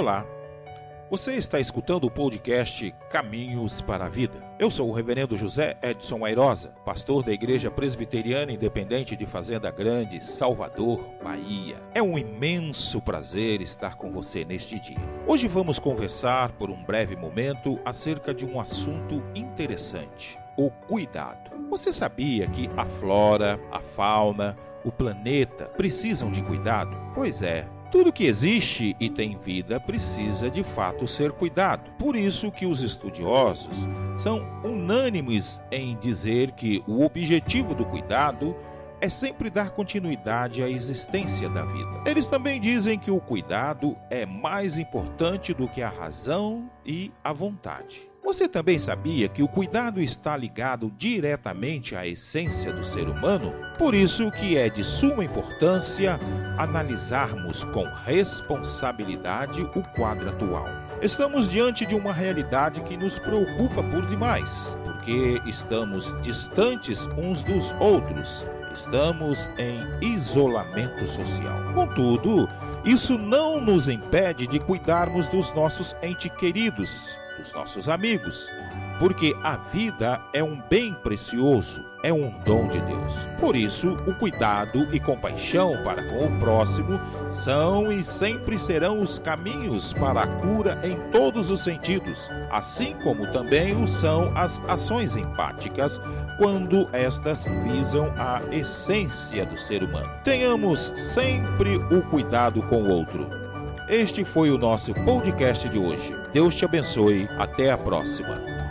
Olá, você está escutando o podcast Caminhos para a Vida. Eu sou o Reverendo José Edson Airosa, pastor da Igreja Presbiteriana Independente de Fazenda Grande, Salvador, Bahia. É um imenso prazer estar com você neste dia. Hoje vamos conversar por um breve momento acerca de um assunto interessante: o cuidado. Você sabia que a flora, a fauna, o planeta precisam de cuidado? Pois é, tudo que existe e tem vida precisa de fato ser cuidado. Por isso que os estudiosos são unânimes em dizer que o objetivo do cuidado é sempre dar continuidade à existência da vida. Eles também dizem que o cuidado é mais importante do que a razão e a vontade. Você também sabia que o cuidado está ligado diretamente à essência do ser humano? Por isso que é de suma importância analisarmos com responsabilidade o quadro atual. Estamos diante de uma realidade que nos preocupa por demais, porque estamos distantes uns dos outros. Estamos em isolamento social. Contudo, isso não nos impede de cuidarmos dos nossos entes queridos, dos nossos amigos, porque a vida é um bem precioso, é um dom de Deus. Por isso, o cuidado e compaixão para com o próximo são e sempre serão os caminhos para a cura em todos os sentidos, assim como também o são as ações empáticas quando estas visam a essência do ser humano. Tenhamos sempre o cuidado com o outro este foi o nosso podcast de hoje. Deus te abençoe. Até a próxima.